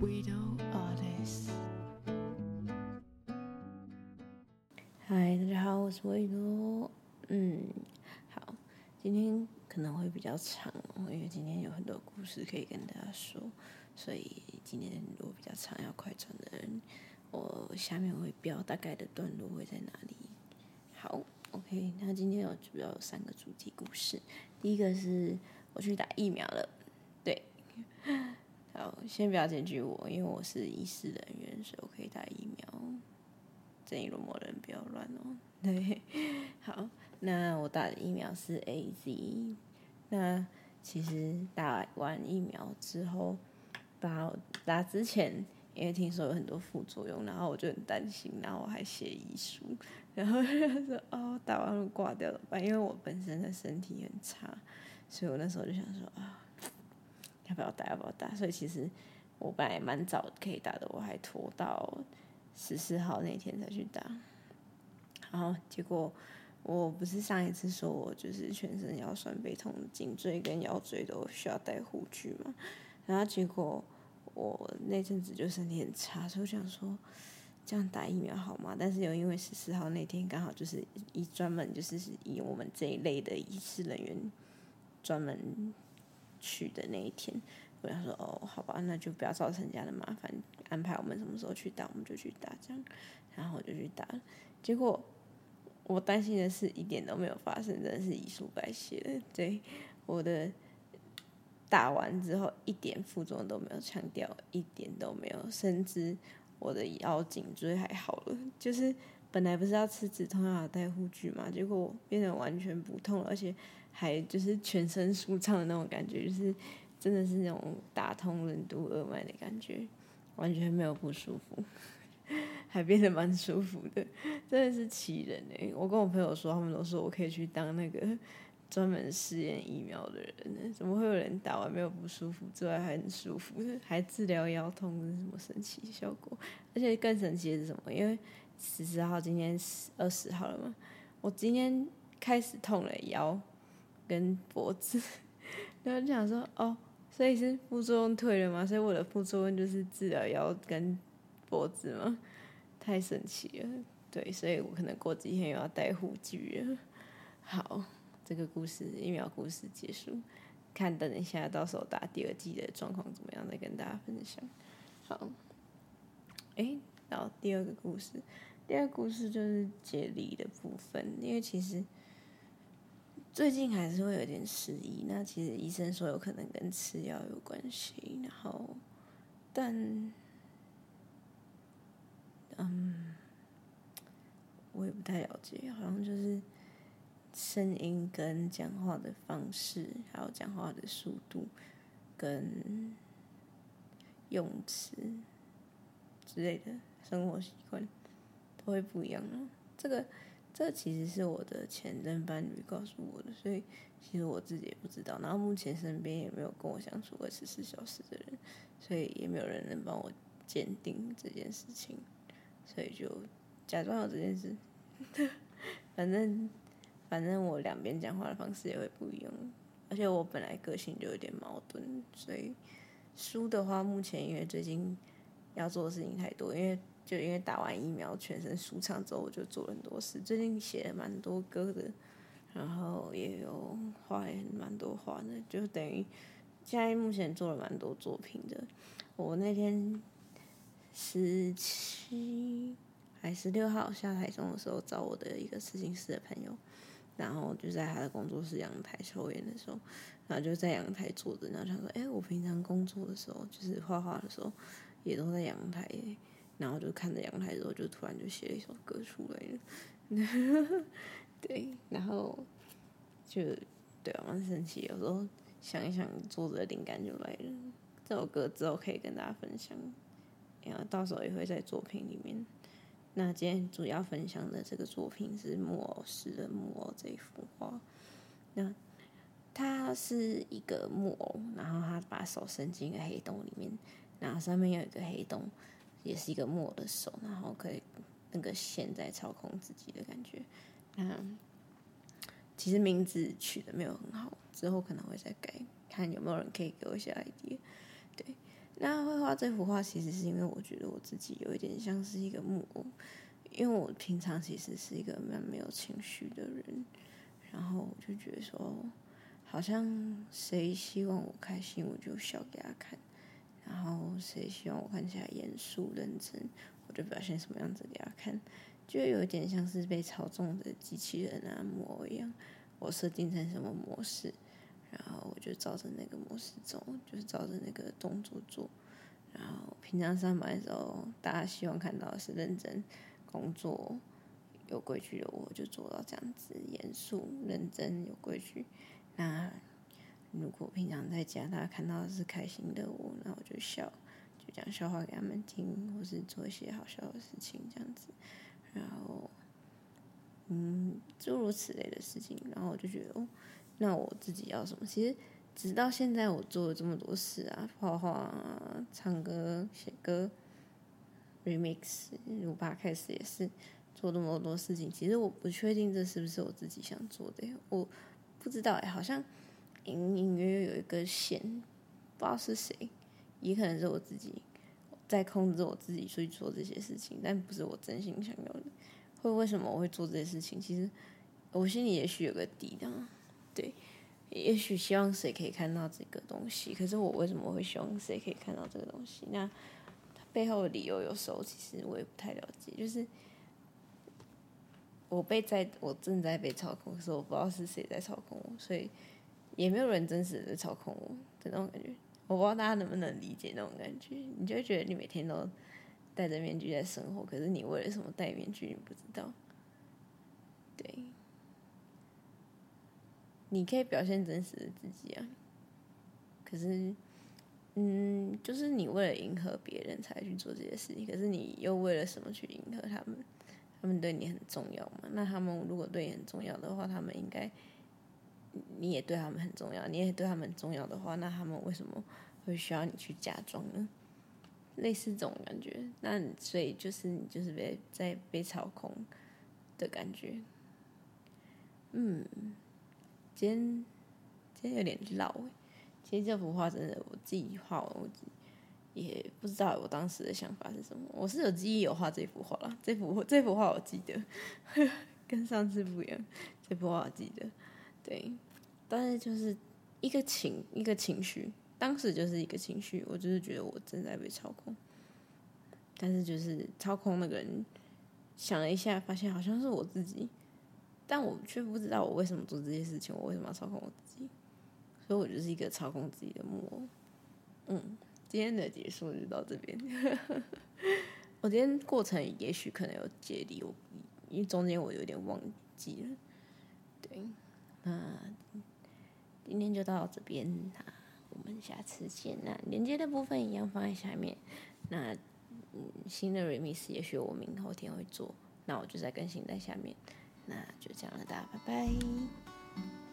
Widow Attis。嗨，大家好，我是维多。嗯，好，今天可能会比较长，因为今天有很多故事可以跟大家说，所以今天如果比较长要快转的人，我下面会标大概的段落会在哪里。好，OK，那今天有主要有三个主题故事，第一个是我去打疫苗了，对。好，先不要检举我，因为我是医师人员，所以我可以打疫苗。正义罗某人不要乱哦。对，好，那我打的疫苗是 AZ。那其实打完疫苗之后，打打之前，因为听说有很多副作用，然后我就很担心，然后我还写遗书，然后就说哦，打完了挂掉了吧，因为我本身的身体很差，所以我那时候就想说啊。要不要打？要不要打？所以其实我本来蛮早可以打的，我还拖到十四号那天才去打。然后结果我不是上一次说我就是全身腰酸背痛，颈椎跟腰椎都需要戴护具嘛。然后结果我那阵子就身体很差，所以我想说这样打疫苗好吗？但是又因为十四号那天刚好就是以专门就是以我们这一类的医事人员专门。去的那一天，我想说哦，好吧，那就不要造成人家的麻烦，安排我们什么时候去打，我们就去打这样，然后我就去打，结果我担心的事一点都没有发生，真的是遗书白写的。对，我的打完之后一点副作用都没有，强调一点都没有，甚至我的腰颈椎还好了，就是本来不是要吃止痛药戴护具嘛，结果变得完全不痛了，而且。还就是全身舒畅的那种感觉，就是真的是那种打通任督二脉的感觉，完全没有不舒服，还变得蛮舒服的，真的是奇人哎！我跟我朋友说，他们都说我可以去当那个专门试验疫苗的人呢。怎么会有人打完没有不舒服之外还很舒服，还治疗腰痛，是什么神奇效果？而且更神奇的是什么？因为十四号今天二十号了嘛，我今天开始痛了腰。跟脖子，然后就想说哦，所以是副作用退了吗？所以我的副作用就是治疗腰跟脖子吗？太神奇了，对，所以我可能过几天又要戴护具了。好，这个故事疫苗故事结束，看等一下到时候打第二剂的状况怎么样，再跟大家分享。好，哎，然后第二个故事，第二个故事就是解离的部分，因为其实。最近还是会有点失忆，那其实医生说有可能跟吃药有关系，然后，但，嗯，我也不太了解，好像就是声音跟讲话的方式，还有讲话的速度跟用词之类的生活习惯都会不一样了，这个。这其实是我的前任伴侣告诉我的，所以其实我自己也不知道。然后目前身边也没有跟我相处过十四小时的人，所以也没有人能帮我鉴定这件事情，所以就假装有这件事。反正反正我两边讲话的方式也会不一样，而且我本来个性就有点矛盾，所以书的话，目前因为最近要做的事情太多，因为。就因为打完疫苗，全身舒畅之后，我就做了很多事。最近写了蛮多歌的，然后也有画也蛮多画的，就等于现在目前做了蛮多作品的。我那天十七还十六号下台中的时候，找我的一个刺青师的朋友，然后就在他的工作室阳台抽烟的时候，然后就在阳台坐着，然后想说：“哎，我平常工作的时候，就是画画的时候，也都在阳台。”然后就看着阳台之后，就突然就写了一首歌出来了。对，然后就对啊，蛮神奇。有时候想一想，作者灵感就来了。这首歌之后可以跟大家分享，然后到时候也会在作品里面。那今天主要分享的这个作品是木偶师的木偶这一幅画。那它是一个木偶，然后他把手伸进一个黑洞里面，然后上面有一个黑洞。也是一个木偶的手，然后可以那个线在操控自己的感觉。嗯，其实名字取得没有很好，之后可能会再改，看有没有人可以给我一些 idea。对，那绘画这幅画，其实是因为我觉得我自己有一点像是一个木偶，因为我平常其实是一个蛮没有情绪的人，然后我就觉得说，好像谁希望我开心，我就笑给他看，然后谁希望我看起来严肃认真，我就表现什么样子给他看，就有点像是被操纵的机器人啊木偶一样，我设定成什么模式。然后我就照着那个模式走，就是照着那个动作做。然后平常上班的时候，大家希望看到的是认真工作、有规矩的我，就做到这样子，严肃、认真、有规矩。那如果平常在家，他看到是开心的我，那我就笑，就讲笑话给他们听，或是做一些好笑的事情，这样子。然后，嗯，诸如此类的事情。然后我就觉得哦。那我自己要什么？其实直到现在，我做了这么多事啊，画画啊、唱歌、写歌、remix、录 p 开始也是做这么多事情。其实我不确定这是不是我自己想做的，我不知道哎，好像隐隐约约有一根线，不知道是谁，也可能是我自己在控制我自己去做这些事情，但不是我真心想要的。会为什么我会做这些事情？其实我心里也许有个底的。对，也许希望谁可以看到这个东西，可是我为什么会希望谁可以看到这个东西？那背后的理由有时候其实我也不太了解。就是我被在，我正在被操控，可是我不知道是谁在操控我，所以也没有人真实的操控我的那种感觉。我不知道大家能不能理解那种感觉？你就会觉得你每天都戴着面具在生活，可是你为了什么戴面具？你不知道。对。你可以表现真实的自己啊，可是，嗯，就是你为了迎合别人才去做这些事情，可是你又为了什么去迎合他们？他们对你很重要嘛？那他们如果对你很重要的话，他们应该，你也对他们很重要，你也对他们很重要的话，那他们为什么会需要你去假装呢？类似这种感觉，那所以就是你就是被在被操控的感觉，嗯。今天今天有点绕哎，其实这幅画真的我自己画完，我也不知道我当时的想法是什么。我是有记忆有画这幅画啦，这幅这幅画我记得，跟上次不一样。这幅画我记得，对，但是就是一个情一个情绪，当时就是一个情绪，我就是觉得我正在被操控，但是就是操控那个人，想了一下，发现好像是我自己。但我却不知道我为什么做这些事情，我为什么要操控我自己，所以我就是一个操控自己的木偶。嗯，今天的结束就到这边。我今天过程也许可能有解离，我因为中间我有点忘记了。对，那今天就到这边，那我们下次见。那连接的部分一样放在下面。那，新的 remix 也许我明后天会做，那我就再更新在下面。那就这样了，大家拜拜。